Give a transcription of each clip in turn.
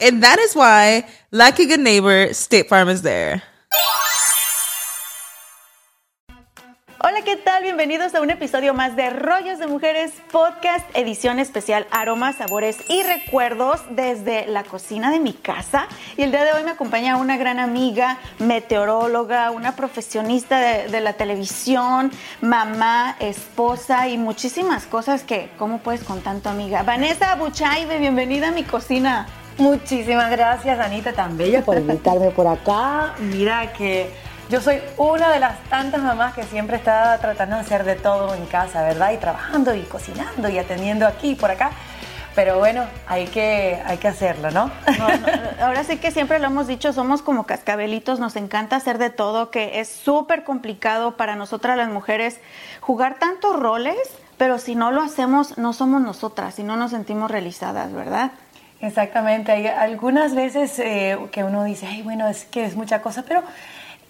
And that is why, like a good neighbor, State Farm is there. Hola, ¿qué tal? Bienvenidos a un episodio más de Rollos de Mujeres Podcast, edición especial Aromas, Sabores y Recuerdos desde la cocina de mi casa. Y el día de hoy me acompaña una gran amiga, meteoróloga, una profesionista de, de la televisión, mamá, esposa y muchísimas cosas que, ¿cómo puedes con tanto amiga? Vanessa Buchaibe, bienvenida a mi cocina. Muchísimas gracias, Anita, tan bella, por invitarme por acá. Mira que yo soy una de las tantas mamás que siempre está tratando de hacer de todo en casa, ¿verdad? Y trabajando y cocinando y atendiendo aquí y por acá. Pero bueno, hay que, hay que hacerlo, ¿no? No, no, Ahora sí que siempre lo hemos dicho, somos como cascabelitos, nos encanta hacer de todo, que es súper complicado para nosotras las mujeres jugar tantos roles, pero si no lo hacemos, no somos nosotras y no nos sentimos realizadas, ¿verdad? Exactamente, hay algunas veces eh, que uno dice, ay, bueno, es que es mucha cosa, pero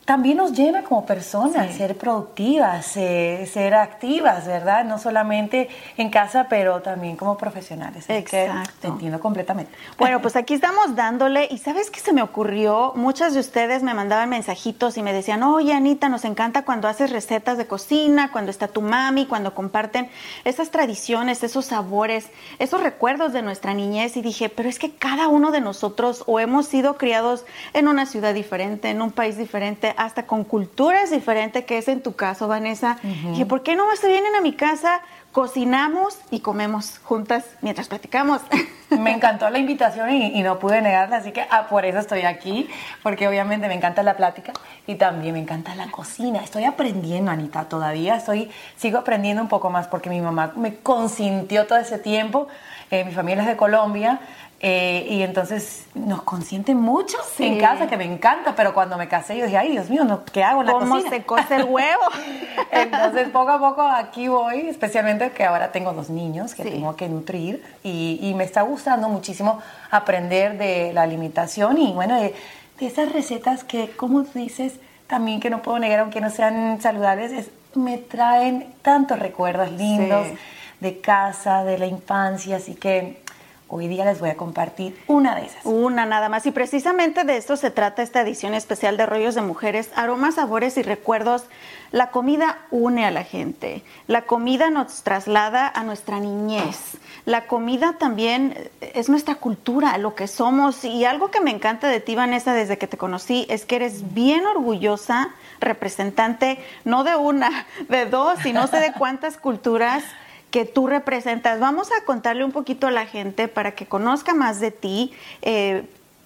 también nos llena como personas ser productivas, eh, ser activas, ¿verdad? No solamente en casa, pero también como profesionales. Exacto. Te entiendo completamente. Bueno, pues aquí estamos dándole, y ¿sabes qué se me ocurrió? Muchas de ustedes me mandaban mensajitos y me decían, oye Anita, nos encanta cuando haces recetas de cocina, cuando está tu mami, cuando comparten esas tradiciones, esos sabores, esos recuerdos de nuestra niñez. Y dije, pero es que cada uno de nosotros o hemos sido criados en una ciudad diferente, en un país diferente, hasta con culturas diferentes, que es en tu caso, Vanessa. Y dije, ¿por qué no se vienen a mi casa? Cocinamos y comemos juntas mientras platicamos. Me encantó la invitación y, y no pude negarla, así que ah, por eso estoy aquí, porque obviamente me encanta la plática y también me encanta la cocina. Estoy aprendiendo, Anita, todavía estoy, sigo aprendiendo un poco más porque mi mamá me consintió todo ese tiempo. Eh, mi familia es de Colombia, eh, y entonces nos consiente mucho Sí. en casa, que me encanta, pero cuando me casé yo dije, ay Dios mío, no, ¿qué hago en la ¿Cómo cocina? se cose el huevo? Entonces poco a poco aquí voy, especialmente que ahora tengo dos niños que Sí. tengo que nutrir y, y me está gustando muchísimo aprender de la alimentación y bueno, de, de esas recetas que, como dices, también que no puedo negar, aunque no sean saludables, es- me traen tantos recuerdos lindos Sí. de casa, de la infancia, así que hoy día les voy a compartir una de esas. Una nada más. Y precisamente de esto se trata esta edición especial de Rollos de Mujeres, aromas, sabores y recuerdos. La comida une a la gente. La comida nos traslada a nuestra niñez. La comida también es nuestra cultura, lo que somos. Y algo que me encanta de ti, Vanessa, desde que te conocí, es que eres bien orgullosa, representante, no de una, de dos, y no sé de cuántas culturas que tú representas. Vamos a contarle un poquito a la gente para que conozca más de ti. Eh,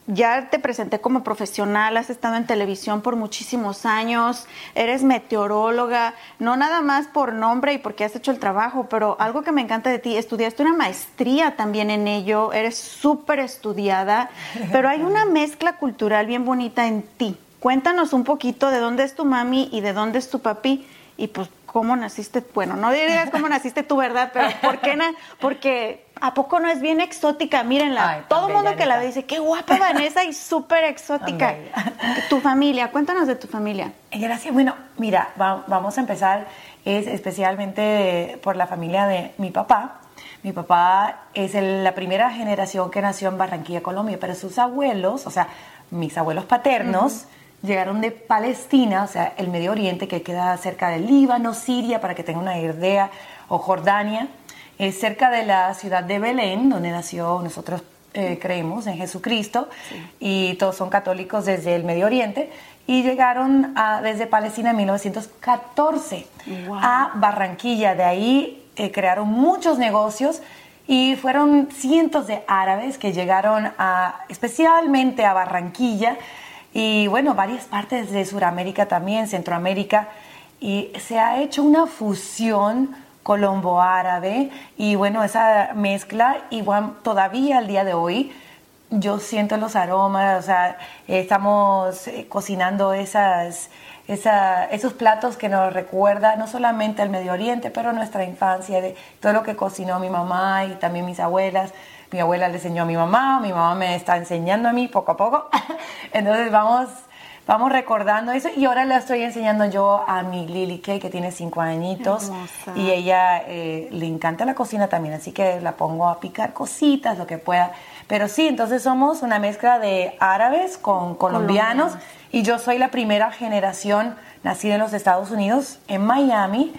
ya te presenté como profesional, has estado en televisión por muchísimos años, eres meteoróloga, no nada más por nombre y porque has hecho el trabajo, pero algo que me encanta de ti, estudiaste una maestría también en ello, eres súper estudiada, pero hay una mezcla cultural bien bonita en ti. Cuéntanos un poquito de dónde es tu mami y de dónde es tu papi y pues cómo naciste, bueno, no dirías cómo naciste tú, ¿verdad? Pero ¿por qué? na- Porque ¿a poco no es bien exótica? Mírenla, Ay, todo el mundo bella, que la ve dice, qué guapa Vanessa y súper exótica. Tu familia, cuéntanos de tu familia. Eh, Gracias. Bueno, mira, va- vamos a empezar es especialmente por la familia de mi papá. Mi papá es la primera generación que nació en Barranquilla, Colombia, pero sus abuelos, o sea, mis abuelos paternos, llegaron de Palestina, o sea, el Medio Oriente, que queda cerca del Líbano, Siria, para que tengan una idea, o Jordania, es cerca de la ciudad de Belén, donde nació, nosotros eh, creemos en Jesucristo, y todos son católicos desde el Medio Oriente, y llegaron desde Palestina en 1914 a Barranquilla. De ahí eh, crearon muchos negocios y fueron cientos de árabes que llegaron a, especialmente a Barranquilla y bueno, varias partes de Sudamérica también, Centroamérica, y se ha hecho una fusión colombo-árabe y bueno, esa mezcla igual todavía al día de hoy yo siento los aromas, o sea, estamos eh, cocinando esas, esos platos que nos recuerda no solamente al Medio Oriente, pero nuestra infancia, de todo lo que cocinó mi mamá y también mis abuelas mi abuela le enseñó a mi mamá, mi mamá me está enseñando a mí poco a poco. Entonces vamos, vamos recordando eso. Y ahora le estoy enseñando yo a mi Lily Kay que tiene cinco añitos. Y ella eh, le encanta la cocina también, así que la pongo a picar cositas, lo que pueda. Pero sí, entonces somos una mezcla de árabes con colombianos. Y yo soy la primera generación nacida en los Estados Unidos, en Miami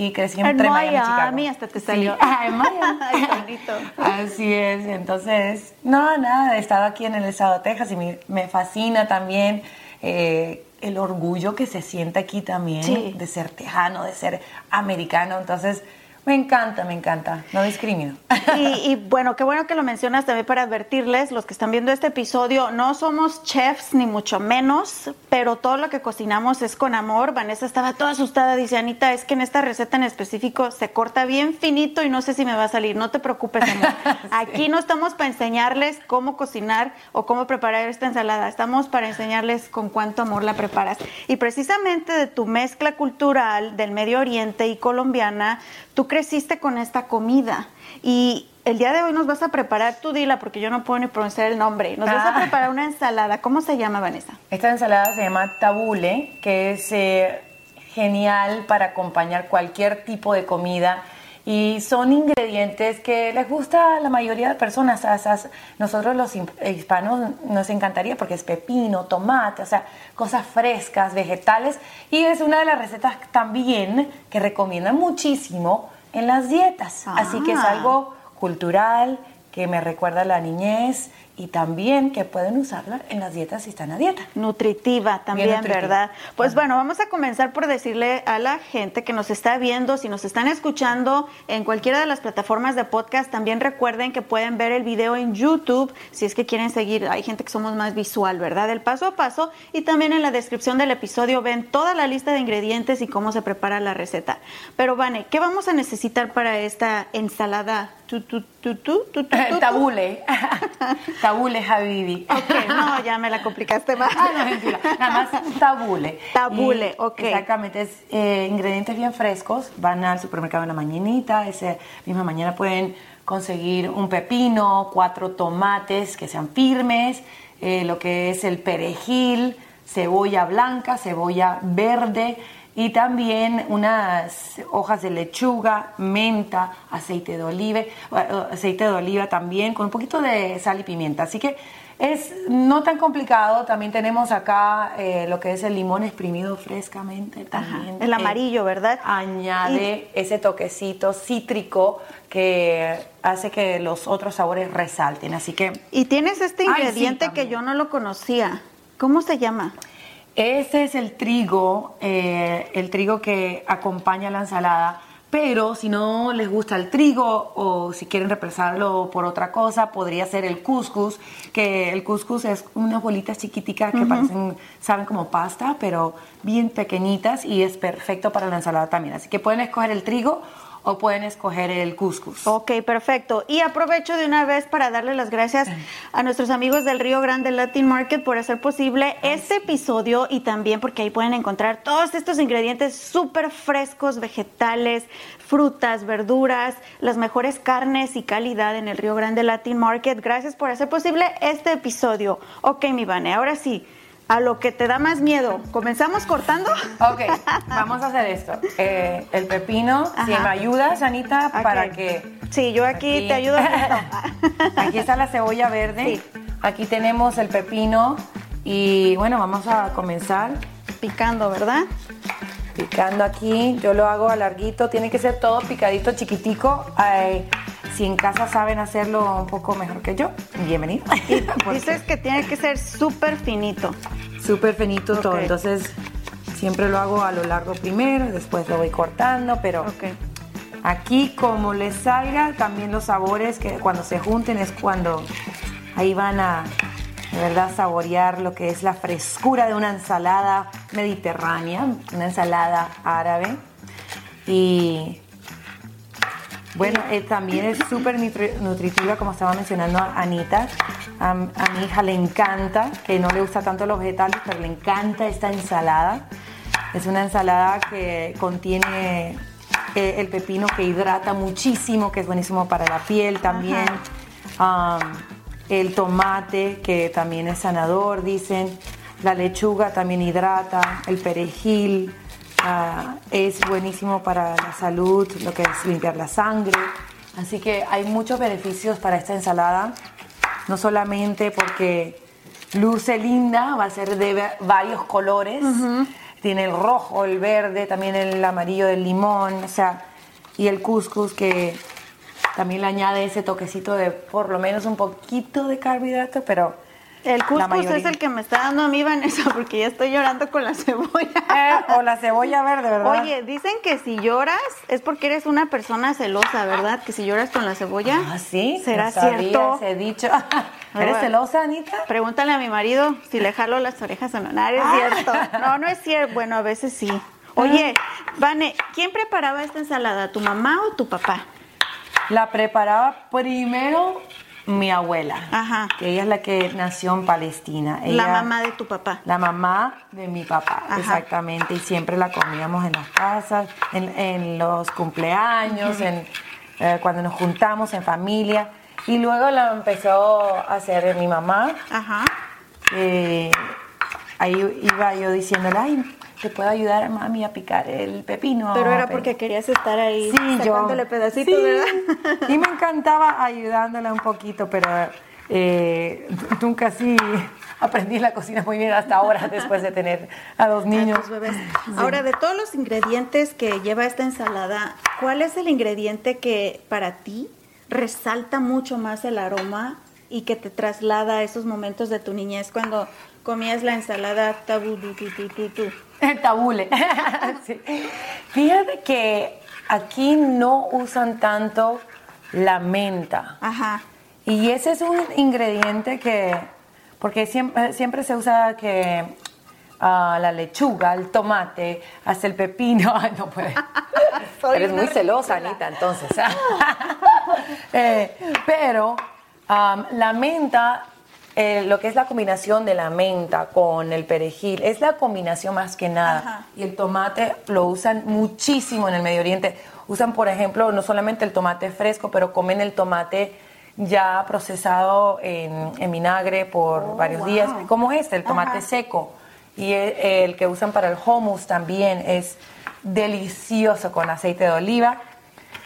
y crecí en Miami, Miami hasta que salió. Ah, en Miami. Así es, entonces, no, nada, he estado aquí en el estado de Texas y me, fascina también eh, el orgullo que se siente aquí también de ser tejano, de ser americano, entonces me encanta, me encanta, no discrimino. Y, bueno, qué bueno que lo mencionas también para advertirles, los que están viendo este episodio, no somos chefs ni mucho menos, pero todo lo que cocinamos es con amor. Vanessa estaba toda asustada, dice Anita, es que en esta receta en específico se corta bien finito y no sé si me va a salir, no te preocupes, amor. Aquí no estamos para enseñarles cómo cocinar o cómo preparar esta ensalada, estamos para enseñarles con cuánto amor la preparas. Y precisamente de tu mezcla cultural del Medio Oriente y colombiana, tú creciste con esta comida y el día de hoy nos vas a preparar, tú dila porque yo no puedo ni pronunciar el nombre, nos vas a ah. preparar una ensalada. ¿Cómo se llama, Vanessa? Esta ensalada se llama tabule, que es eh, genial para acompañar cualquier tipo de comida y son ingredientes que les gusta a la mayoría de personas. nosotros los hispanos nos encantaría porque es pepino, tomate, o sea, cosas frescas, vegetales. Y es una de las recetas también que recomiendan muchísimo en las dietas. Así que es ah. algo cultural, que me recuerda a la niñez y también que pueden usarla en las dietas si están a dieta. Nutritiva también, ¿verdad? Pues bueno, vamos a comenzar por decirle a la gente que nos está viendo, si nos están escuchando en cualquiera de las plataformas de podcast, también recuerden que pueden ver el video en YouTube si es que quieren seguir. Hay gente que somos más visual, ¿verdad? El paso a paso y también en la descripción del episodio ven toda la lista de ingredientes y cómo se prepara la receta. Pero Vane, ¿qué vamos a necesitar para esta ensalada? Tabule. tabule, Habibi. Ok, no, ya me la complicaste más. ah, no, mentira. Nada más tabule. Tabule, ok. Exactamente, es eh, ingredientes bien frescos. Van al supermercado en la mañanita, esa misma mañana pueden conseguir un pepino, cuatro tomates que sean firmes, eh, lo que es el perejil, cebolla blanca, cebolla verde, y también unas hojas de lechuga, menta, aceite de oliva, aceite de oliva también con un poquito de sal y pimienta. Así que es no tan complicado. También tenemos acá eh, lo que es el limón exprimido frescamente. También, el amarillo, ¿verdad? Añade ese toquecito cítrico que hace que los otros sabores resalten. Así que. Y tienes este ingrediente que yo no lo conocía. ¿Cómo se llama? Ese es el trigo, eh, el trigo que acompaña la ensalada. Pero si no les gusta el trigo o si quieren reemplazarlo por otra cosa, podría ser el couscous, que el couscous es unas bolitas chiquiticas que parecen, saben como pasta, pero bien pequeñitas y es perfecto para la ensalada también. Así que pueden escoger el trigo o pueden escoger el couscous. Ok, perfecto. Y aprovecho de una vez para darle las gracias a nuestros amigos del Río Grande Latin Market por hacer posible este episodio y también porque ahí pueden encontrar todos estos ingredientes súper frescos, vegetales, frutas, verduras, las mejores carnes y calidad en el Río Grande Latin Market. Gracias por hacer posible este episodio. Ok, mi Vane, ahora sí a lo que te da más miedo. ¿Comenzamos cortando? Ok, vamos a hacer esto. Eh, el pepino, si me ayudas, Anita, para que... Sí, yo aquí, Aquí. te ayudo. Aquí está la cebolla verde. Sí. Aquí tenemos el pepino. Y bueno, vamos a comenzar Picando, ¿verdad? picando aquí. Yo lo hago a larguito. Tiene que ser todo picadito, chiquitico. Ay, si en casa saben hacerlo un poco mejor que yo, bienvenido. Dices que tiene que ser súper finito. Súper finito todo. Entonces, siempre lo hago a lo largo primero. Después lo voy cortando, pero... Aquí como les salga, también los sabores que cuando se junten es cuando ahí van a de verdad saborear lo que es la frescura de una ensalada mediterránea, una ensalada árabe. Y bueno, eh, también es súper nutri- nutritiva, como estaba mencionando Anita. A, a mi hija le encanta, que no le gusta tanto los vegetales, pero le encanta esta ensalada. Es una ensalada que contiene eh, el pepino que hidrata muchísimo, que es buenísimo para la piel también. Am, el tomate, que también es sanador, dicen. La lechuga también hidrata. El perejil ah, es buenísimo para la salud, lo que es limpiar la sangre. Así que hay muchos beneficios para esta ensalada. No solamente porque luce linda, va a ser de va- varios colores. Tiene el rojo, el verde, también el amarillo del limón, o sea, y el couscous que también le añade ese toquecito de por lo menos un poquito de carbohidrato, pero El mayoría- es el que me está dando a mí, Vanessa, porque ya estoy llorando con la cebolla. Eh, o la cebolla verde, ¿verdad? Oye, dicen que si lloras es porque eres una persona celosa, ¿verdad? Que si lloras con la cebolla. Ah, sí. ¿Será no sabía cierto? ese dicho. ¿Eres bueno. celosa, Anita? Pregúntale a mi marido si le jalo las orejas o no. No, no es cierto. No, no es cierto. Bueno, a veces sí. Oye, Vane, ¿quién preparaba esta ensalada? ¿Tu mamá o tu papá? La preparaba primero mi abuela, Ajá. que ella es la que nació en Palestina. la mamá de tu papá. La mamá de mi papá, Ajá. exactamente. Y siempre la comíamos en las casas, en, en los cumpleaños, en, eh, cuando nos juntamos en familia. Y luego la empezó a hacer mi mamá. Ajá. Eh, ahí iba yo diciéndole, ay, ¿te puedo ayudar, mami, a picar el pepino? Pero era porque querías estar ahí Sí, yo. sacándole pedacitos, Sí, ¿verdad? Y me encantaba ayudándola un poquito, pero eh, nunca sí aprendí la cocina muy bien hasta ahora, después de tener a dos niños. Bebés. Ahora, de todos los ingredientes que lleva esta ensalada, ¿cuál es el ingrediente que para ti resalta mucho más el aroma y que te traslada a esos momentos de tu niñez cuando comías la ensalada tabú, tu, tu, tu, tabule. Sí. Fíjate que aquí no usan tanto la menta. Ajá. Y ese es un ingrediente que, porque siempre, siempre se usa que ah, la lechuga, el tomate, hasta el pepino. Ay, no puede. Eres muy celosa. Anita, entonces. Eh, pero am, la menta, eh, lo que es la combinación de la menta con el perejil, es la combinación más que nada. Ajá. Y el tomate lo usan muchísimo en el Medio Oriente. Usan, por ejemplo, no solamente el tomate fresco, pero comen el tomate ya procesado en, en vinagre por varios Oh, wow. días, como este, el tomate Ajá. seco. Y e- el, que usan para el hummus también es delicioso con aceite de oliva.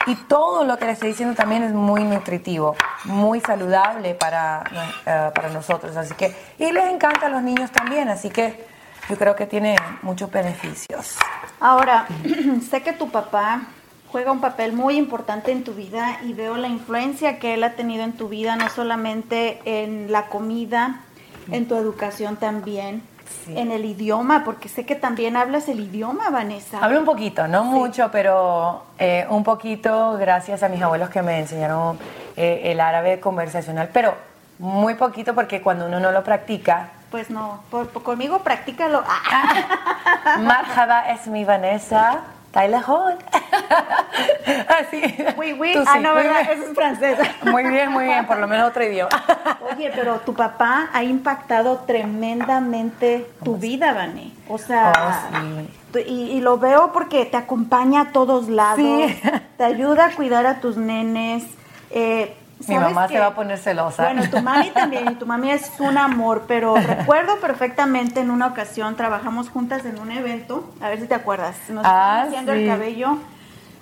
Y todo lo que les estoy diciendo también es muy nutritivo, muy saludable para, eh, para nosotros. Así que, y les encanta a los niños también, así que yo creo que tiene muchos beneficios. Ahora, sé que tu papá juega un papel muy importante en tu vida y veo la influencia que él ha tenido en tu vida, no solamente en la comida, en tu educación también, Sí. en el idioma, porque sé que también hablas el idioma, Vanessa. Hablo un poquito, no mucho, pero eh, un poquito gracias a mis abuelos que me enseñaron eh, el árabe conversacional, pero muy poquito porque cuando uno no lo practica, Pues no, por- por- conmigo practícalo. Ah, Marhaba es mi Vanessa, Tailejón. Así. oui, oui. Tú Ah, sí, no, ¿verdad? Eso es francés. Muy bien, muy bien, por lo menos otro idioma. Oye, pero tu papá ha impactado tremendamente tu vida, Vane. O sea, Oh, sí. tu- y, y lo veo porque te acompaña a todos lados, Sí. te ayuda a cuidar a tus nenes, eh, Mi ¿Sabes mamá qué? se va a poner celosa. Bueno, tu mami también, y tu mami es un amor, pero recuerdo perfectamente en una ocasión trabajamos juntas en un evento, a ver si te acuerdas, nos Ah, haciendo sí. el cabello,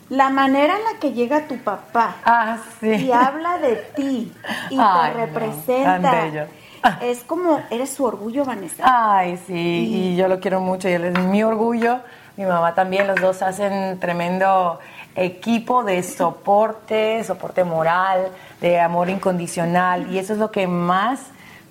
la manera en la que llega tu papá Ah, sí. y habla de ti y Ay, te no, representa, tan bello. es como, eres su orgullo, Vanessa. Ay, sí, y yo lo quiero mucho y él es mi orgullo. Mi mamá también, los dos hacen tremendo equipo de soporte, soporte moral, de amor incondicional y eso es lo que más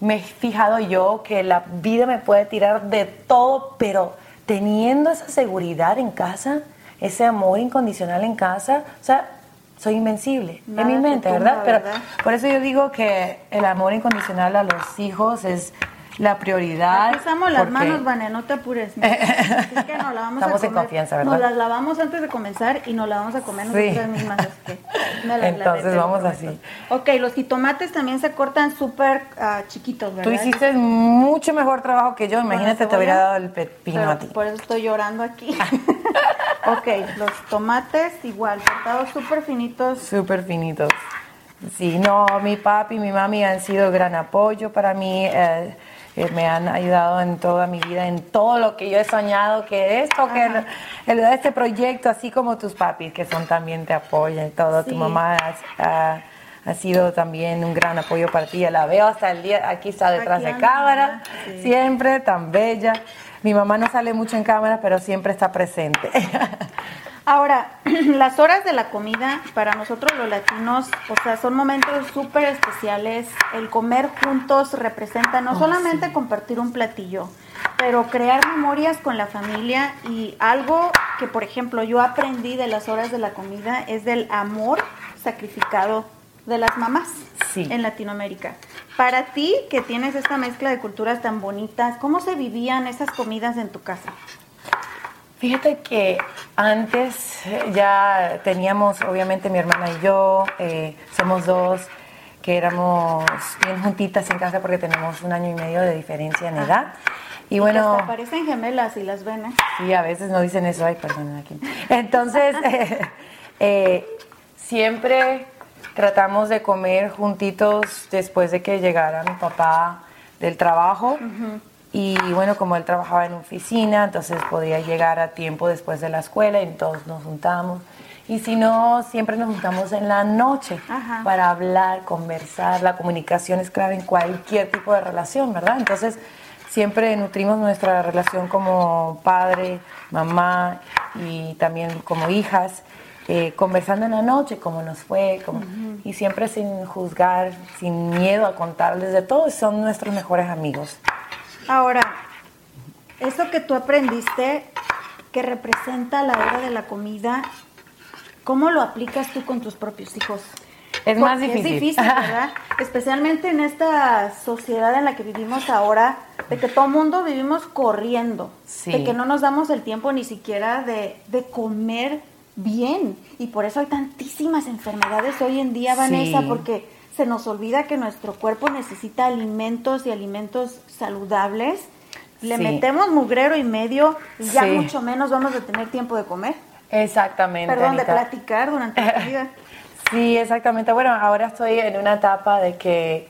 me he fijado yo, que la vida me puede tirar de todo, pero teniendo esa seguridad en casa, ese amor incondicional en casa, o sea, soy invencible Nada en mi te mente, tumba, ¿verdad? Pero ¿verdad? por eso yo digo que el amor incondicional a los hijos es la prioridad. Aquí estamos las porque- manos, Vane, no te apures. Es que nos la vamos Estamos a en confianza, ¿verdad? Nos las lavamos antes de comenzar y nos la vamos a comer Sí. nosotras mismas. así que me las Entonces, lo vamos así. Ok, los jitomates también se cortan súper ah, chiquitos, ¿verdad? Tú hiciste mucho mejor trabajo que yo. La Imagínate, te hubiera dado el pepino a ti. Por eso estoy llorando aquí. ok, los tomates igual, cortados súper finitos. Súper finitos. Sí, no, mi papi y mi mami han sido gran apoyo para mí. eh, eh, me han ayudado en toda mi vida, en todo lo que yo he soñado, que esto, que el, el- este proyecto, así como tus papis, que son también te apoyan y todo. Sí. Tu mamá ha, ha- ha sido también un gran apoyo para ti. Ya la veo hasta el día, aquí está detrás Aquí de cámara, sí. siempre tan bella. Mi mamá no sale mucho en cámara, pero siempre está presente. Ahora, las horas de la comida para nosotros los latinos, o sea, son momentos súper especiales. El comer juntos representa Oh, no solamente compartir un platillo, pero crear memorias con la familia y algo que, por ejemplo, yo aprendí de las horas de la comida es del amor sacrificado de las mamás Sí. en Latinoamérica. Para ti, que tienes esta mezcla de culturas tan bonitas, ¿cómo se vivían esas comidas en tu casa? Fíjate que antes eh, ya teníamos, obviamente mi hermana y yo, eh, somos dos que éramos bien juntitas en casa porque tenemos un año y medio de diferencia en edad. Y que bueno, hasta parecen gemelas y las ven, ¿eh? sí, a veces no dicen eso, ay, perdón, aquí. Entonces, eh, siempre tratamos de comer juntitos después de que llegara mi papá del trabajo. Y bueno, como él trabajaba en oficina, entonces podía llegar a tiempo después de la escuela y todos nos juntamos. Y si no, siempre nos juntamos en la noche Ajá. para hablar, conversar. La comunicación es clave en cualquier tipo de relación, ¿verdad? Entonces, siempre nutrimos nuestra relación como padre, mamá y también como hijas, eh, conversando en la noche, cómo nos fue, cómo- y siempre sin juzgar, sin miedo a contarles de todo, son nuestros mejores amigos. Ahora, eso que tú aprendiste, que representa la hora de la comida, ¿cómo lo aplicas tú con tus propios hijos? Es más difícil. Es difícil, ¿verdad? Especialmente en esta sociedad en la que vivimos ahora, de que todo mundo vivimos corriendo, Sí. de que no nos damos el tiempo ni siquiera de, de comer bien. Y por eso hay tantísimas enfermedades hoy en día, Vanessa, Sí. porque se nos olvida que nuestro cuerpo necesita alimentos y alimentos saludables. Le Sí. metemos mugrero y medio y ya Sí. mucho menos vamos a tener tiempo de comer. Exactamente. Perdón, de platicar durante la comida. Sí, exactamente. Bueno, ahora estoy en una etapa de que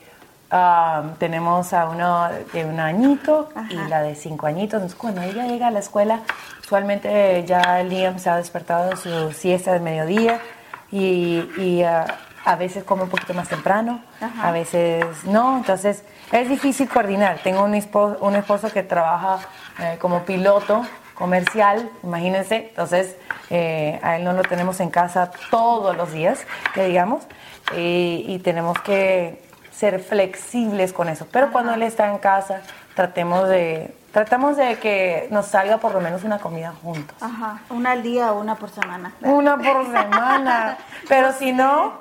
um, tenemos a uno de un añito y la de cinco añitos. Entonces, cuando ella llega a la escuela, usualmente ya Liam se ha despertado de su siesta de mediodía y, y, uh, a veces come un poquito más temprano, Ajá. a veces no. Entonces, es difícil coordinar. Tengo un esposo, un esposo que trabaja eh, como piloto comercial, imagínense, entonces eh, a él no lo tenemos en casa todos los días, que digamos, y, y tenemos que ser flexibles con eso. Pero cuando él está en casa, tratemos de, tratamos de que nos salga por lo menos una comida juntos. Ajá, una al día o una por semana. Una por semana. Pero si no,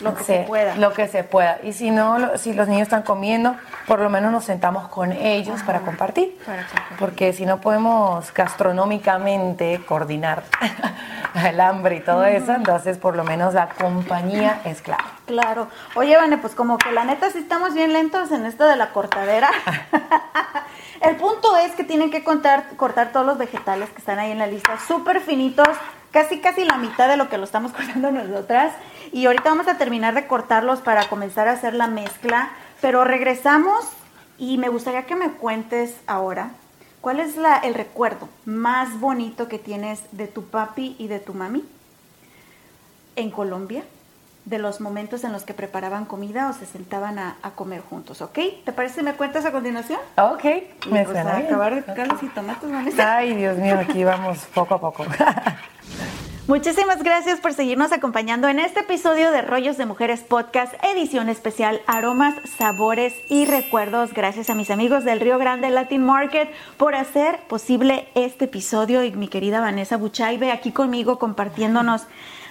Lo que se pueda. Lo que se pueda. Y si no, lo- si los niños están comiendo, por lo menos nos sentamos con ellos para compartir. Para. Porque si no podemos gastronómicamente coordinar el hambre y todo eso, entonces por lo menos la compañía es clave. Claro. Oye, Vane, pues como que la neta sí estamos bien lentos en esto de la cortadera. El punto es que tienen que contar, cortar todos los vegetales que están ahí en la lista, súper finitos, casi casi la mitad de lo que lo estamos cortando nosotras. Y ahorita vamos a terminar de cortarlos para comenzar a hacer la mezcla. Pero regresamos y me gustaría que me cuentes ahora cuál es la, el recuerdo más bonito que tienes de tu papi y de tu mami en Colombia, de los momentos en los que preparaban comida o se sentaban a, a comer juntos, ¿ok? ¿Te parece si me cuentas a continuación? Ok, Y me pues suena a acabar de picarlos y tomates, Vanessa. Ay, Dios mío, aquí vamos poco a poco. Muchísimas gracias por seguirnos acompañando en este episodio de Rollos de Mujeres Podcast, edición especial Aromas, Sabores y Recuerdos. Gracias a mis amigos del Río Grande Latin Market por hacer posible este episodio y mi querida Vanessa Buchaibe aquí conmigo compartiéndonos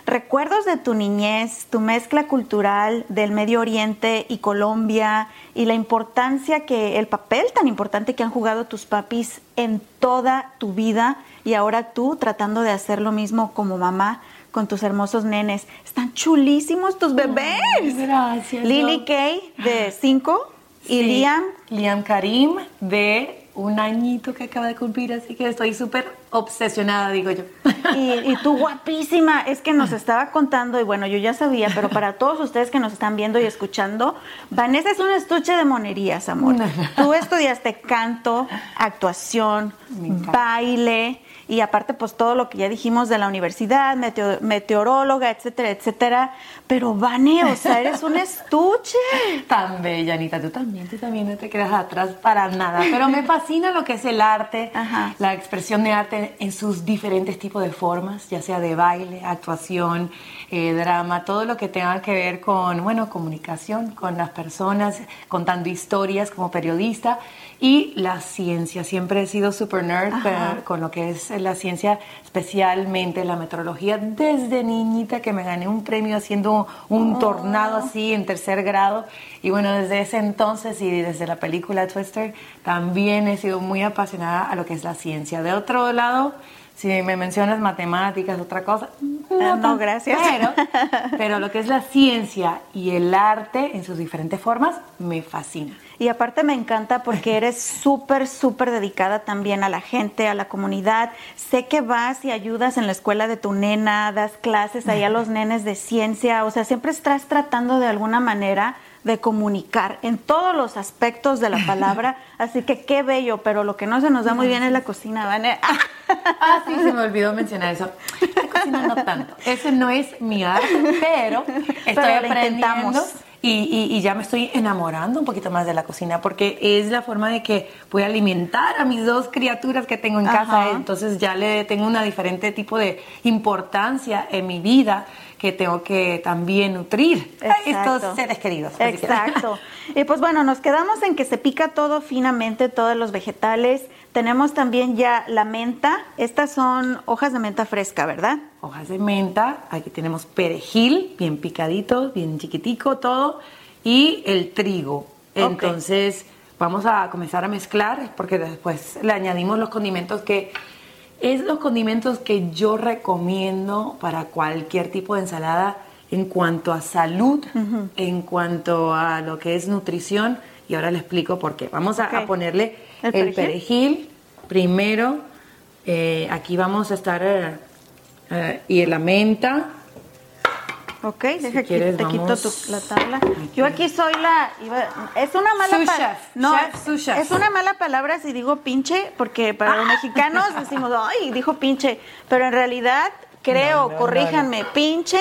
recuerdos de tu niñez, tu mezcla cultural del Medio Oriente y Colombia y la importancia que, el papel tan importante que han jugado tus papis en toda tu vida y ahora tú tratando de hacer lo mismo como mamá con tus hermosos nenes. Están chulísimos tus bebés. gracias, Lily. Kay de 5 y Sí. Liam Liam Karim de un añito que acaba de cumplir, así que estoy súper obsesionada, digo yo. Y, y tú guapísima, es que nos estaba contando, y bueno, yo ya sabía, pero para todos ustedes que nos están viendo y escuchando, Vanessa es un estuche de monerías, amor. Tú estudiaste canto, actuación, baile, y aparte pues todo lo que ya dijimos de la universidad, meteo- meteoróloga, etcétera, etcétera. Pero Vane, o sea, eres un estuche. Tan bella, Anita, tú también, tú también no te quedas atrás para nada. Pero me fascina lo que es el arte, Ajá. la expresión de arte en sus diferentes tipos de formas, ya sea de baile, actuación, eh, drama, todo lo que tenga que ver con, bueno, comunicación con las personas, contando historias como periodista y la ciencia. Siempre he sido super nerd eh, con lo que es la ciencia, especialmente la meteorología. Desde niñita que me gané un premio haciendo un tornado así en tercer grado. Y bueno, desde ese entonces y desde la película Twister, también he sido muy apasionada a lo que es la ciencia. De otro lado, si me mencionas matemáticas, otra cosa, no, gracias. Pero, pero lo que es la ciencia y el arte en sus diferentes formas me fascina. Y aparte me encanta porque eres súper, súper dedicada también a la gente, a la comunidad. Sé que vas y ayudas en la escuela de tu nena, das clases ahí a los nenes de ciencia. O sea, siempre estás tratando de alguna manera de comunicar en todos los aspectos de la palabra. Así que qué bello, pero lo que no se nos da muy bien es la cocina, Vane. Ah, sí, se me olvidó mencionar eso. La cocina no tanto. Ese no es mi arte, pero estoy Pero aprendiendo. Y, y- y ya me estoy enamorando un poquito más de la cocina porque es la forma de que voy a alimentar a mis dos criaturas que tengo en Ajá. casa. Entonces ya le tengo una diferente tipo de importancia en mi vida que tengo que también nutrir a estos seres queridos. Que- Exacto. Y pues bueno, nos quedamos en que se pica todo finamente, todos los vegetales. Tenemos también ya la menta. Estas son hojas de menta fresca, ¿verdad? hojas de menta, aquí tenemos perejil, bien picadito, bien chiquitico todo, y el trigo. Entonces vamos a comenzar a mezclar porque después le añadimos los condimentos que es los condimentos que yo recomiendo para cualquier tipo de ensalada en cuanto a salud, en cuanto a lo que es nutrición, y ahora le explico por qué. Vamos a, ponerle ¿El el, perejil? perejil primero. eh, aquí vamos a estar eh, eh, y la menta. Ok, deja que quieres, te quito tu- la tabla. Yo aquí soy la... iba- es una mala Sous pa- chef, No, chef, es una mala palabra si digo pinche, porque para los mexicanos decimos, ay, dijo pinche. Pero en realidad, creo, No, no, corríjanme, pinche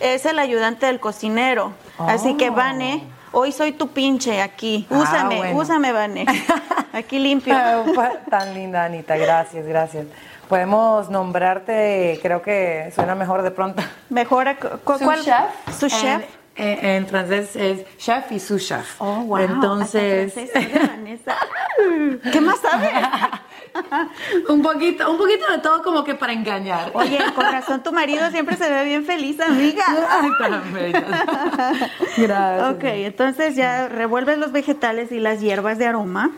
es el ayudante del cocinero. Así que, Oh. Vane, hoy soy tu pinche aquí. Ah, Úsame, bueno. úsame, Vane. Aquí limpio. Tan linda, Anita. Gracias, gracias. Podemos nombrarte, creo que suena mejor de pronto. Mejora, ¿cuál? chef. Su chef. En, en- en francés es chef y sous chef. Oh, wow. Entonces. ¿Qué más sabes? un poquito, un poquito de todo como que para engañar. Oye, con razón tu marido siempre se ve bien feliz, amiga. Ay, tan bella. Gracias. Ok, entonces ya revuelves los vegetales y las hierbas de aroma.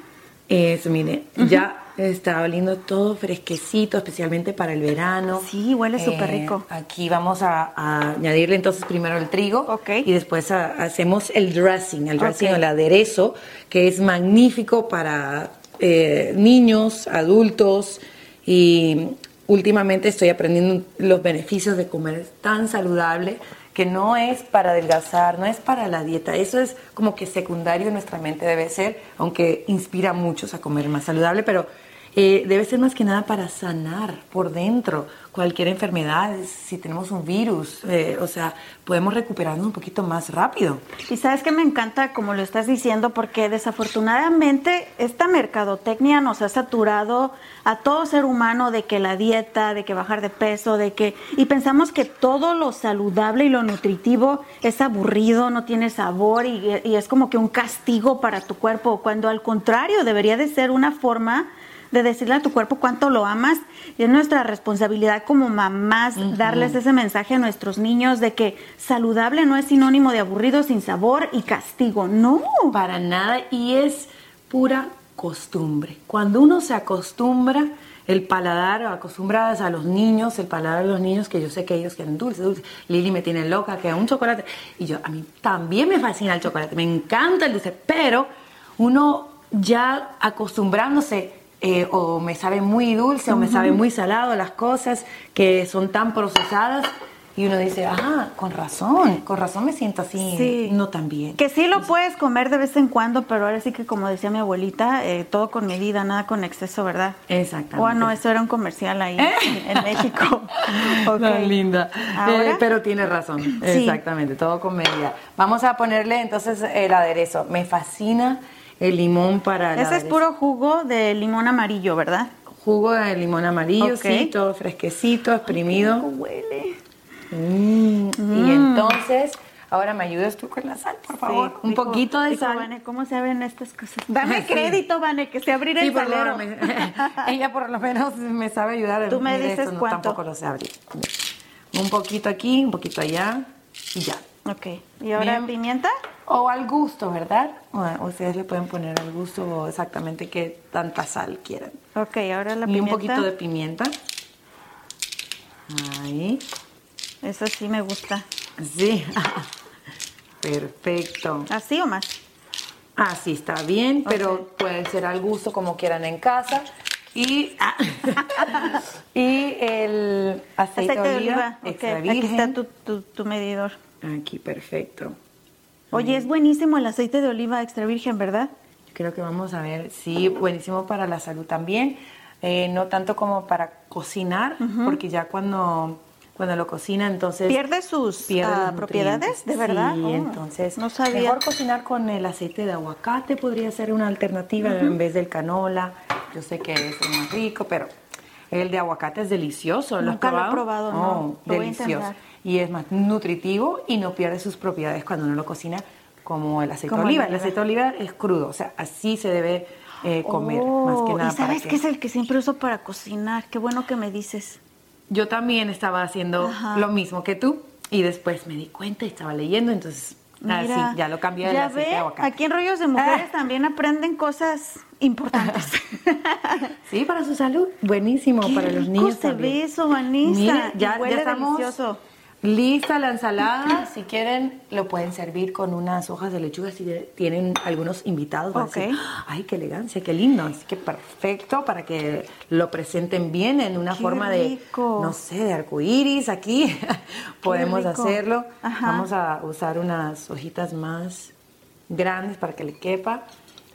Eso, mire, ya está oliendo todo fresquecito, especialmente para el verano. Eh, Sí, huele súper rico. Aquí vamos a, a añadirle entonces primero el trigo y después a- hacemos el dressing, el dressing o el aderezo, que es magnífico para eh, niños, adultos y últimamente estoy aprendiendo los beneficios de comer tan saludable que no es para adelgazar, no es para la dieta, eso es como que secundario en nuestra mente debe ser, aunque inspira a muchos a comer más saludable, pero eh, debe ser más que nada para sanar por dentro cualquier enfermedad, si tenemos un virus, eh, o sea, podemos recuperarnos un poquito más rápido. Y sabes que me encanta como lo estás diciendo, porque desafortunadamente esta mercadotecnia nos ha saturado a todo ser humano de que la dieta, de que bajar de peso, de que... Y pensamos que todo lo saludable y lo nutritivo es aburrido, no tiene sabor y, y es como que un castigo para tu cuerpo, cuando al contrario debería de ser una forma de decirle a tu cuerpo cuánto lo amas. Y es nuestra responsabilidad como mamás darles ese mensaje a nuestros niños de que saludable no es sinónimo de aburrido, sin sabor y castigo. No. Para nada. Y es pura costumbre. Cuando uno se acostumbra, el paladar, acostumbradas a los niños, el paladar de los niños, que yo sé que ellos quieren dulce, dulce. Lili me tiene loca, que un chocolate. Y yo, a mí también me fascina el chocolate, me encanta el dulce, pero uno ya acostumbrándose eh, o me sabe muy dulce o me sabe muy salado las cosas que son tan procesadas y uno dice, ah, con razón, con razón me siento así, no tan bien. Que sí lo puedes comer de vez en cuando, pero ahora sí que como decía mi abuelita, eh, todo con medida, nada con exceso, ¿verdad? Exactamente. Bueno, eso era un comercial ahí en México. okay. linda. Eh, pero tiene razón, exactamente, todo con medida. Vamos a ponerle entonces el aderezo. Me fascina el limón para... Ese es puro jugo de limón amarillo, ¿verdad? Jugo de limón amarillo, sí, todo fresquecito, exprimido. huele. Mm, y mm. entonces, ahora me ayudas tú con la sal, por favor. Un poquito de sal. Vane, ¿cómo se abren estas cosas? Dame crédito, Vane, que se abrirá el salero. ella por lo menos me sabe ayudar. Tú me dices cuánto. No, tampoco lo sé abrir. Un poquito aquí, un poquito allá y ya. Ok. ¿Y ahora pimienta? O al gusto, ¿verdad? O, ustedes le pueden poner al gusto exactamente qué tanta sal quieran. Ok, ahora la pimienta. Y un poquito de pimienta. Ahí. Eso sí me gusta. Sí. Perfecto. ¿Así o más? Así está bien, pero puede ser al gusto como quieran en casa. Y, y el aceite, de oliva, extra virgen. Aquí está tu, tu medidor. Aquí, perfecto. Oye, es buenísimo el aceite de oliva extra virgen, ¿verdad? Creo que vamos a ver, sí, buenísimo para la salud también. Eh, no tanto como para cocinar, porque ya cuando, cuando lo cocina, entonces... ¿Pierde sus ah, propiedades? ¿De verdad? Sí, oh, entonces no sabía. mejor cocinar con el aceite de aguacate podría ser una alternativa en vez del canola. Yo sé que es más rico, pero el de aguacate es delicioso. ¿Lo Nunca lo he probado, no. Oh, delicioso y es más nutritivo y no pierde sus propiedades cuando uno lo cocina como el aceite de oliva. El, aceite de oliva es crudo, o sea, así se debe eh, comer, más que oh, nada. ¿Y sabes qué es el que siempre uso para cocinar? Qué bueno que me dices. Yo también estaba haciendo lo mismo que tú y después me di cuenta y estaba leyendo, entonces Mira, ya lo cambié de de aguacate. Aquí en Rollos de Mujeres ah. también aprenden cosas importantes. sí, para su salud. Buenísimo, para los niños se ve eso, Vanessa. ya, huele ya estamos, delicioso. Lista la ensalada. Si quieren, lo pueden servir con unas hojas de lechuga si tienen algunos invitados. Ay, qué elegancia, qué lindo. Así que perfecto para que lo presenten bien en una forma de, no sé, de arcoíris. Aquí podemos hacerlo. Vamos a usar unas hojitas más grandes para que le quepa.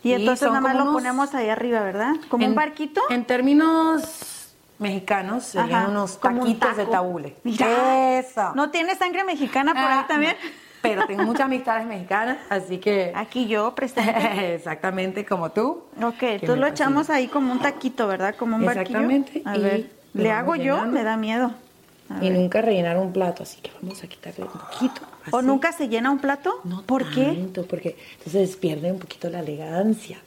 Y, entonces nada más lo ponemos ahí arriba, ¿verdad? ¿Como un barquito? En términos mexicanos serían unos taquitos de tabule. Eso. ¿No tiene sangre mexicana por ahí ah, también? pero tengo muchas amistades mexicanas, así que... Aquí yo presente. Exactamente como tú. Ok, tú lo echamos ahí como un taquito, ¿verdad? Como un Exactamente. A ver, ¿le hago yo? Me da miedo. y nunca rellenar un plato, así que vamos a quitarle un poquito. ¿O nunca se llena un plato? No ¿Por tanto, qué? Porque entonces pierde un poquito la elegancia.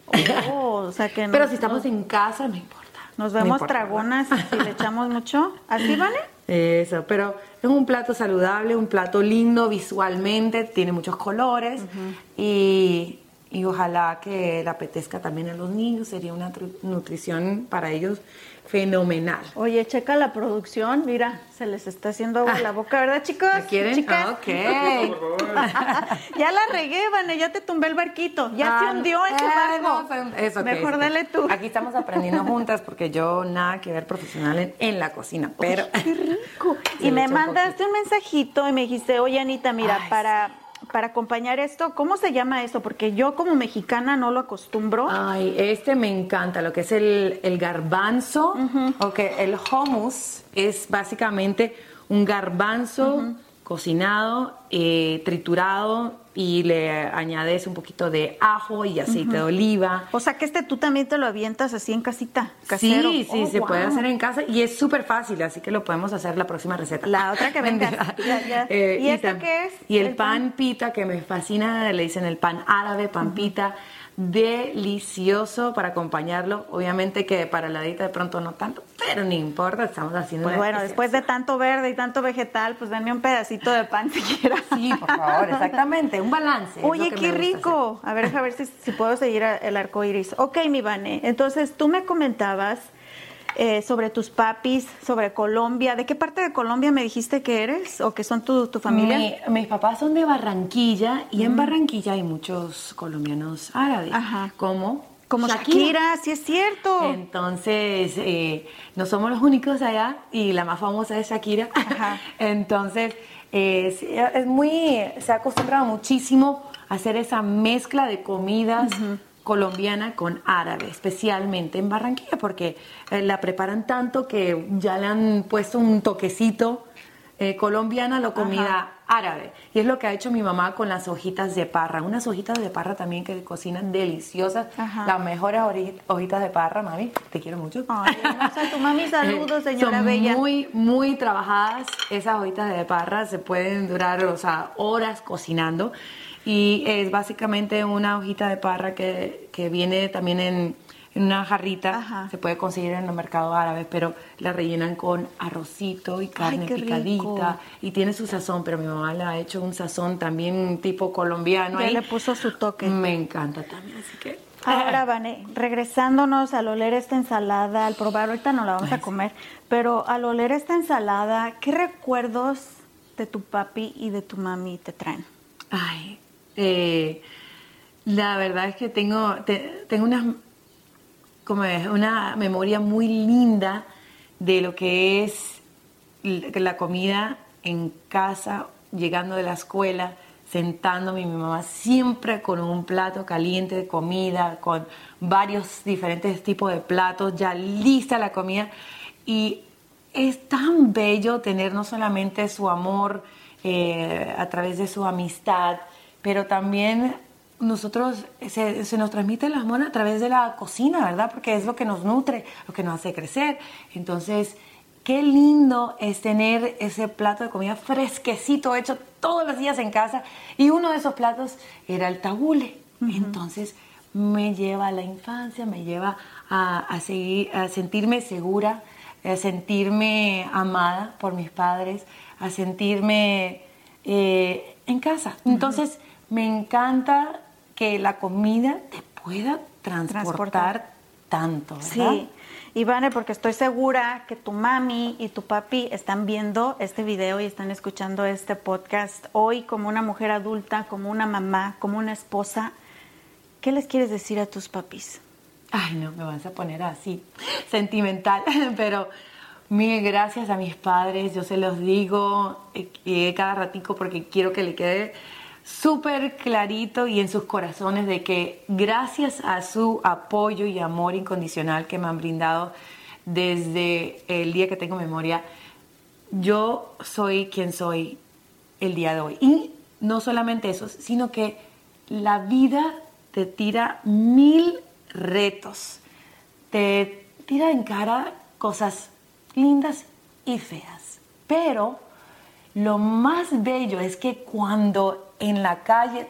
Oh, o sea que Pero si estamos en casa, no importa. Nos vemos dragonas si le echamos mucho. ¿Así vale? Eso, pero es un plato saludable, un plato lindo visualmente, tiene muchos colores y, y ojalá que le apetezca también a los niños, sería una nutrición para ellos fenomenal. Oye, checa la producción, mira, se les está haciendo agua la boca, ¿verdad, chicos? ¿La quieren? Chicas. Ah, ok. ya la regué, Vane, ya te tumbé el barquito, ya Ah, se hundió ese eh, barco. no, es Mejor dale tú. Aquí estamos aprendiendo juntas porque yo nada que ver profesional en, en la cocina, pero... Qué rico. Y me un mandaste un mensajito y me dijiste, oye Anita, mira, Ay, para, para acompañar esto, ¿cómo se llama esto? Porque yo como mexicana no lo acostumbro. Ay, este me encanta, lo que es el, el garbanzo, que el hummus es básicamente un garbanzo cocinado, eh, triturado y le añades un poquito de ajo y aceite de oliva. O sea que este tú también te lo avientas así en casita, casero. Sí, sí, Oh, se puede hacer en casa y es súper fácil, así que lo podemos hacer la próxima receta. La otra que vengas. Mentira. Ya, ya. Eh, ¿Y este tam- qué es? Y el, ¿El pan, pan? pita que me fascina, le dicen el pan árabe, pan pita, delicioso para acompañarlo. Obviamente que para la dieta de pronto no tanto, pero no importa, estamos haciendo Pues bueno, después de tanto verde y tanto vegetal, pues dame un pedacito de pan si quieres. Sí, por favor, exactamente, un balance. Oye, qué rico. A ver, a ver si, si puedo seguir el arco iris. Ok, mi Vane. Entonces, tú me comentabas eh, sobre tus papis, sobre Colombia. ¿De qué parte de Colombia me dijiste que eres o que son tu, tu familia? Mi- mis papás son de Barranquilla y en Barranquilla hay muchos colombianos árabes, Ajá. como Como Shakira, sí es cierto. Entonces, eh, no somos los únicos allá y la más famosa es Shakira. Ajá. Entonces, eh, es muy, se ha acostumbrado muchísimo a hacer esa mezcla de comidas colombiana con árabe, especialmente en Barranquilla, porque eh, la preparan tanto que ya le han puesto un toquecito eh, colombiana a la comida árabe. Y es lo que ha hecho mi mamá con las hojitas de parra. Unas hojitas de parra también que cocinan deliciosas. Ajá. Las mejores hojitas de parra, mami. Te quiero mucho. Ay, hermosa tu mami, saludos, Eh, señora son Bella. Muy, muy trabajadas. Esas hojitas de parra se pueden durar, o sea, horas cocinando. Y es básicamente una hojita de parra que, que viene también en, en una jarrita. Ajá. Se puede conseguir en los mercados árabes, pero la rellenan con arrocito y carne rico. picadita. Y tiene su sazón, pero mi mamá le ha hecho un sazón también tipo colombiano. Ya ahí. le puso su toque. Me encanta también, así que... Ahora, Vane, regresándonos al oler esta ensalada, al probar, ahorita no la vamos a comer, pero al oler esta ensalada, ¿qué recuerdos de tu papi y de tu mami te traen? Ay, eh, la verdad es que tengo, te- tengo una, como una memoria muy linda de lo que es la comida en casa, llegando de la escuela, sentándome, mi mamá siempre con un plato caliente de comida, con varios diferentes tipos de platos, ya lista la comida. Y es tan bello tener no solamente su amor eh, a través de su amistad, pero también nosotros se, se nos transmite el amor a través de la cocina, ¿verdad? Porque es lo que nos nutre, lo que nos hace crecer. Entonces, qué lindo es tener ese plato de comida fresquecito, hecho todos los días en casa. Y uno de esos platos era el tabule. Entonces, me lleva a la infancia, me lleva a, a seguir, a sentirme segura, a sentirme amada por mis padres, a sentirme eh, en casa. Entonces, me encanta que la comida te pueda transportar, Transportar. tanto, ¿verdad? Sí, Ivane, porque estoy segura que tu mami y tu papi están viendo este video y están escuchando este podcast hoy como una mujer adulta, como una mamá, como una esposa. ¿Qué les quieres decir a tus papis? Ay, no, me vas a poner así, sentimental, pero mil gracias a mis padres, yo se los digo eh, cada ratico porque quiero que le quede súper clarito y en sus corazones de que gracias a su apoyo y amor incondicional que me han brindado desde el día que tengo memoria, yo soy quien soy el día de hoy. Y no solamente eso, sino que la vida te tira mil retos, te tira en cara cosas lindas y feas. Pero lo más bello es que cuando en la calle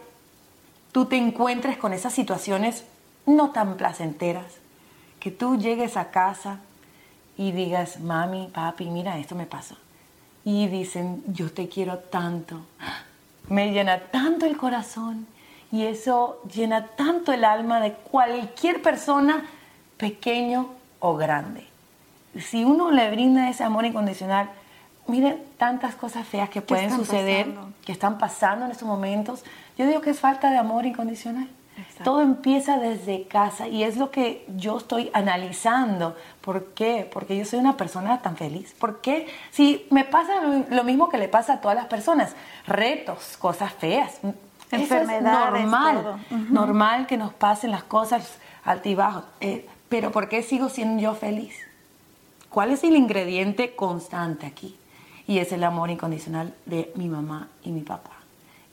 tú te encuentres con esas situaciones no tan placenteras, que tú llegues a casa y digas, mami, papi, mira, esto me pasó. Y dicen, yo te quiero tanto, me llena tanto el corazón Y eso llena tanto el alma de cualquier persona, pequeño o grande. Si uno le brinda ese amor incondicional, miren tantas cosas feas que pueden suceder, que están pasando en estos momentos. Yo digo que es falta de amor incondicional. Todo empieza desde casa y es lo que yo estoy analizando. ¿Por qué? Porque yo soy una persona tan feliz. ¿Por qué? Si me pasa lo, mismo que le pasa a todas las personas, retos, cosas feas, enfermedades, normal, normal que nos pasen las cosas altibajos. Eh, pero ¿por qué sigo siendo yo feliz? ¿Cuál es el ingrediente constante aquí? Y es el amor incondicional de mi mamá y mi papá.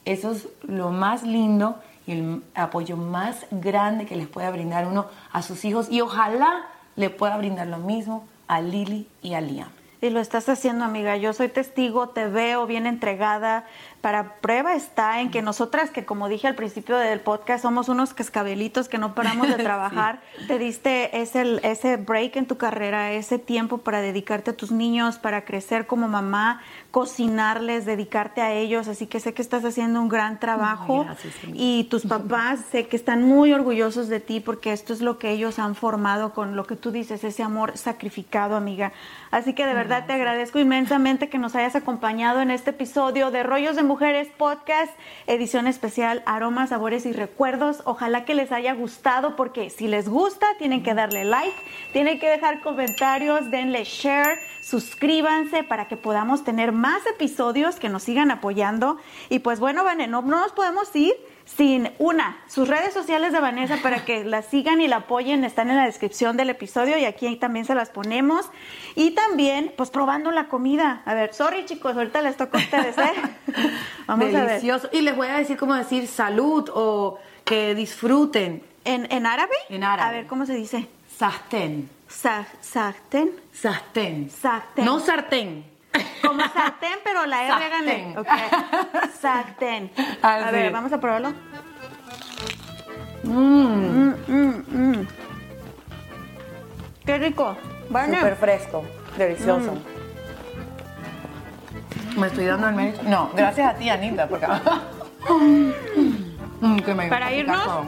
Eso es lo más lindo y el apoyo más grande que les pueda brindar uno a sus hijos y ojalá le pueda brindar lo mismo a Lili y a Liam. Y lo estás haciendo, amiga. Yo soy testigo, te veo bien entregada, para prueba está en que nosotras, que como dije al principio del podcast, somos unos cascabelitos que no paramos de trabajar, te diste ese, ese break en tu carrera, ese tiempo para dedicarte a tus niños, para crecer como mamá, cocinarles, dedicarte a ellos. Así que sé que estás haciendo un gran trabajo y tus papás sé que están muy orgullosos de ti porque esto es lo que ellos han formado con lo que tú dices, ese amor sacrificado, amiga. Así que de verdad te agradezco inmensamente que nos hayas acompañado en este episodio de Rollos de Mujeres Podcast, edición especial Aromas, Sabores y Recuerdos. Ojalá que les haya gustado porque si les gusta tienen que darle like, tienen que dejar comentarios, denle share, suscríbanse para que podamos tener más episodios que nos sigan apoyando. Y pues bueno, Vane, no, no nos podemos ir sin una, sus redes sociales de Vanessa para que la sigan y la apoyen están en la descripción del episodio y aquí también se las ponemos. Y también, pues probando la comida. A ver, sorry chicos, ahorita les toca a ustedes, ¿eh? Vamos Delicioso. A ver. Y les voy a decir cómo decir salud o que disfruten. ¿En, ¿En árabe? En árabe. A ver, ¿cómo se dice? Sartén. sartén. Sartén. Sartén. No sartén. Como sartén, pero la R háganle. Okay. Sartén. A ver, vamos a probarlo. Mmm. Mmm, mmm, Qué rico. Súper fresco. Delicioso. Mm. Me estoy dando el mérito. No, gracias a ti, Anita, porque... mm, que me Para irnos,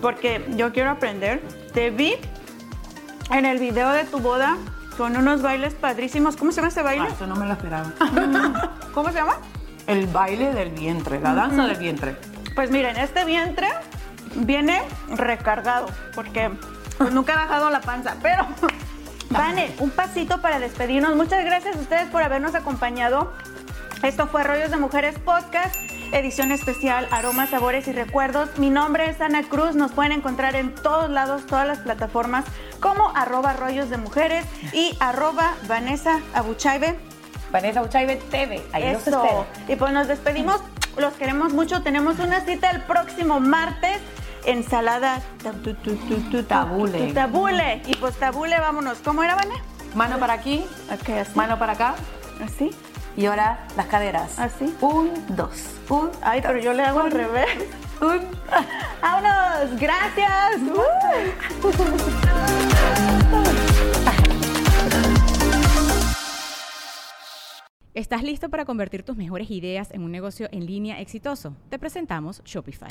porque yo quiero aprender, te vi en el video de tu boda con unos bailes padrísimos. ¿Cómo se llama ese baile? Ah, eso no me lo esperaba. ¿Cómo se llama? El baile del vientre, la danza del vientre. Pues miren, este vientre viene recargado porque pues, nunca he bajado la panza, pero Vane, un pasito para despedirnos. Muchas gracias a ustedes por habernos acompañado. Esto fue Rollos de Mujeres Podcast edición especial Aromas, Sabores y Recuerdos. Mi nombre es Ana Cruz, nos pueden encontrar en todos lados, todas las plataformas como arroba rollos de mujeres y arroba Vanessa Abuchaibe. Vanessa Abuchaibe TV, ahí los espero. Y pues nos despedimos, los queremos mucho, tenemos una cita el próximo martes ensalada tabule. Tabule. Y pues tabule, vámonos. ¿Cómo era, Vanessa? Mano para aquí, okay, así. mano para acá. Así. Y ahora las caderas. Así. Un, dos. Un. Ay, pero yo le hago al revés. Un. ¡Vámonos! ¡Gracias! ¿Estás listo para convertir tus mejores ideas en un negocio en línea exitoso? Te presentamos Shopify.